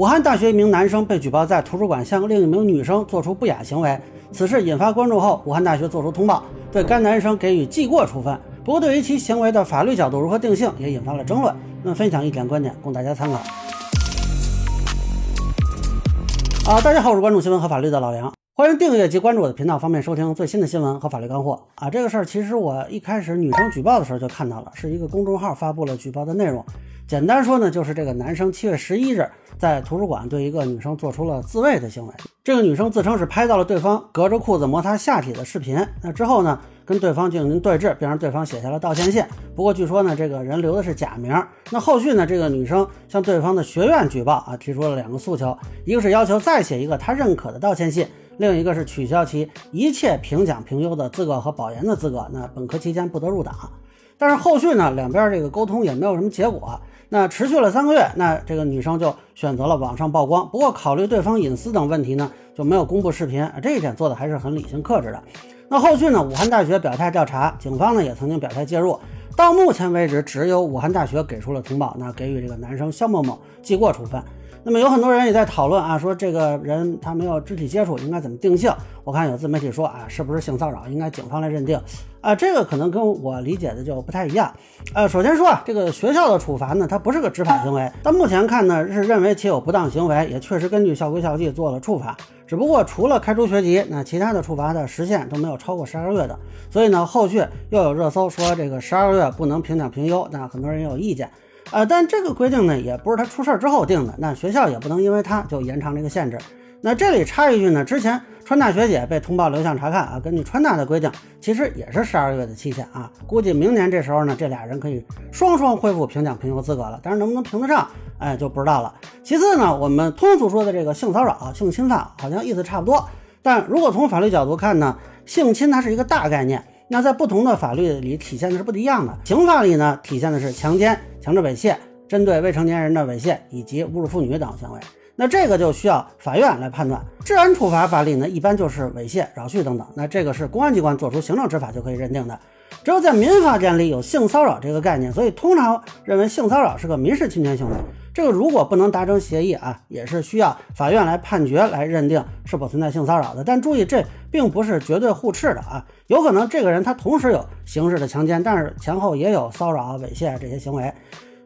武汉大学一名男生被举报在图书馆向另一名女生做出不雅行为，此事引发关注后，武汉大学作出通报，对该男生给予记过处分。不过，对于其行为的法律角度如何定性，也引发了争论。那么，分享一点观点供大家参考。啊，大家好，我是关注新闻和法律的老梁，欢迎订阅及关注我的频道，方便收听最新的新闻和法律干货。啊，这个事儿其实我一开始女生举报的时候就看到了，是一个公众号发布了举报的内容。简单说呢，就是这个男生七月十一日在图书馆对一个女生做出了自慰的行为。这个女生自称是拍到了对方隔着裤子摩擦下体的视频。那之后呢，跟对方进行对峙，并让对方写下了道歉信。不过据说呢，这个人留的是假名。那后续呢，这个女生向对方的学院举报啊，提出了两个诉求，一个是要求再写一个她认可的道歉信，另一个是取消其一切评奖评优的资格和保研的资格。那本科期间不得入党。但是后续呢，两边这个沟通也没有什么结果。那持续了三个月，那这个女生就选择了网上曝光。不过考虑对方隐私等问题呢，就没有公布视频。这一点做的还是很理性克制的。那后续呢，武汉大学表态调查，警方呢也曾经表态介入。到目前为止，只有武汉大学给出了通报，那给予这个男生肖某某记过处分。那么有很多人也在讨论啊，说这个人他没有肢体接触，应该怎么定性？我看有自媒体说啊，是不是性骚扰，应该警方来认定啊？这个可能跟我理解的就不太一样。呃，首先说啊，这个学校的处罚呢，它不是个执法行为，到目前看呢是认为其有不当行为，也确实根据校规校纪做了处罚。只不过除了开除学籍，那其他的处罚的时限都没有超过十二个月的。所以呢，后续又有热搜说这个十二个月不能评奖评优，那很多人也有意见。呃，但这个规定呢，也不是他出事儿之后定的，那学校也不能因为他就延长这个限制。那这里插一句呢，之前川大学姐被通报流向查看啊，根据川大的规定，其实也是十二月的期限啊。估计明年这时候呢，这俩人可以双双恢复评奖评优资格了，但是能不能评得上，哎，就不知道了。其次呢，我们通俗说的这个性骚扰、性侵犯，好像意思差不多，但如果从法律角度看呢，性侵它是一个大概念。那在不同的法律里体现的是不一样的。刑法里呢，体现的是强奸、强制猥亵、针对未成年人的猥亵以及侮辱妇女等行为。那这个就需要法院来判断。治安处罚法里呢，一般就是猥亵、扰序等等。那这个是公安机关做出行政执法就可以认定的。只有在民法典里有性骚扰这个概念，所以通常认为性骚扰是个民事侵权行为。这个如果不能达成协议啊，也是需要法院来判决来认定是否存在性骚扰的。但注意，这并不是绝对互斥的啊，有可能这个人他同时有刑事的强奸，但是前后也有骚扰、猥亵这些行为。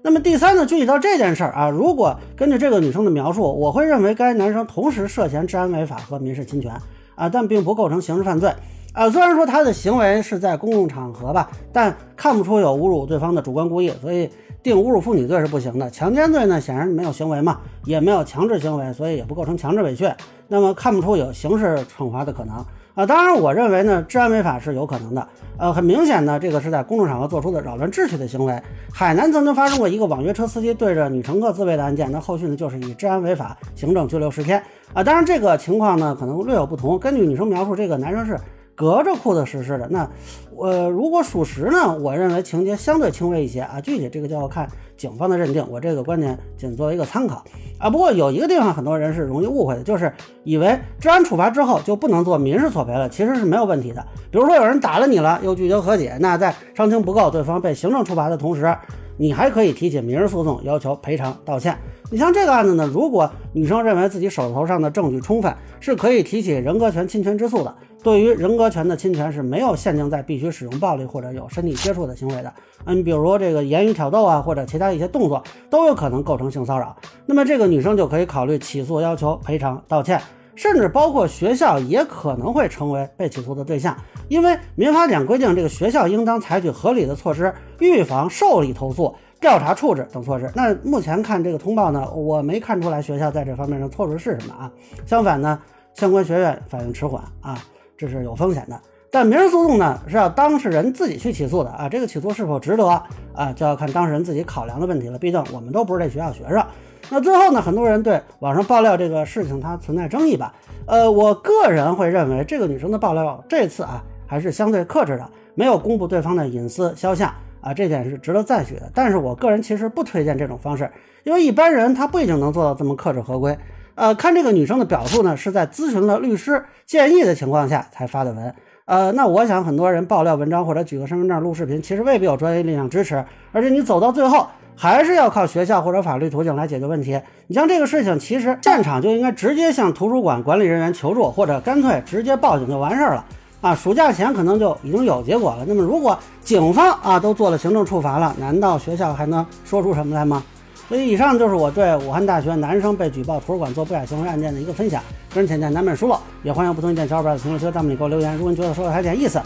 那么第三呢，具体到这件事儿啊，如果根据这个女生的描述，我会认为该男生同时涉嫌治安违法和民事侵权啊，但并不构成刑事犯罪啊。虽然说他的行为是在公共场合吧，但看不出有侮辱对方的主观故意，所以。定侮辱妇女罪是不行的，强奸罪呢显然没有行为嘛，也没有强制行为，所以也不构成强制猥亵，那么看不出有刑事惩罚的可能啊。当然，我认为呢，治安违法是有可能的。呃，很明显呢，这个是在公众场合做出的扰乱秩序的行为。海南曾经发生过一个网约车司机对着女乘客自慰的案件，那后续呢就是以治安违法行政拘留十天啊。当然，这个情况呢可能略有不同，根据女生描述，这个男生是。隔着裤子实施的，那我如果属实呢？我认为情节相对轻微一些啊。具体这个就要看警方的认定，我这个观点仅作为一个参考啊。不过有一个地方很多人是容易误会的，就是以为治安处罚之后就不能做民事索赔了，其实是没有问题的。比如说有人打了你了，又拒绝和解，那在伤情不够，对方被行政处罚的同时，你还可以提起民事诉讼，要求赔偿道歉。你像这个案子呢，如果女生认为自己手头上的证据充分，是可以提起人格权侵权之诉的。对于人格权的侵权是没有限定在必须使用暴力或者有身体接触的行为的。嗯，比如这个言语挑逗啊，或者其他一些动作，都有可能构成性骚扰。那么这个女生就可以考虑起诉，要求赔偿道歉，甚至包括学校也可能会成为被起诉的对象，因为民法典规定，这个学校应当采取合理的措施，预防受理投诉、调查处置等措施。那目前看这个通报呢，我没看出来学校在这方面的措施是什么啊。相反呢，相关学院反应迟缓啊。这是有风险的，但民事诉讼呢是要当事人自己去起诉的啊，这个起诉是否值得啊，就要看当事人自己考量的问题了。毕竟我们都不是这学校学生。那最后呢，很多人对网上爆料这个事情它存在争议吧？呃，我个人会认为这个女生的爆料这次啊还是相对克制的，没有公布对方的隐私肖像啊，这点是值得赞许的。但是我个人其实不推荐这种方式，因为一般人他不一定能做到这么克制合规。呃，看这个女生的表述呢，是在咨询了律师建议的情况下才发的文。呃，那我想很多人爆料文章或者举个身份证录视频，其实未必有专业力量支持，而且你走到最后，还是要靠学校或者法律途径来解决问题。你像这个事情，其实现场就应该直接向图书馆管理人员求助，或者干脆直接报警就完事儿了啊！暑假前可能就已经有结果了。那么如果警方啊都做了行政处罚了，难道学校还能说出什么来吗？所以以上就是我对武汉大学男生被举报图书馆做不雅行为案件的一个分享。个人浅见难免疏漏，也欢迎不同意见小伙伴在评论区、弹幕里给我留言。如果你觉得说的还有点意思，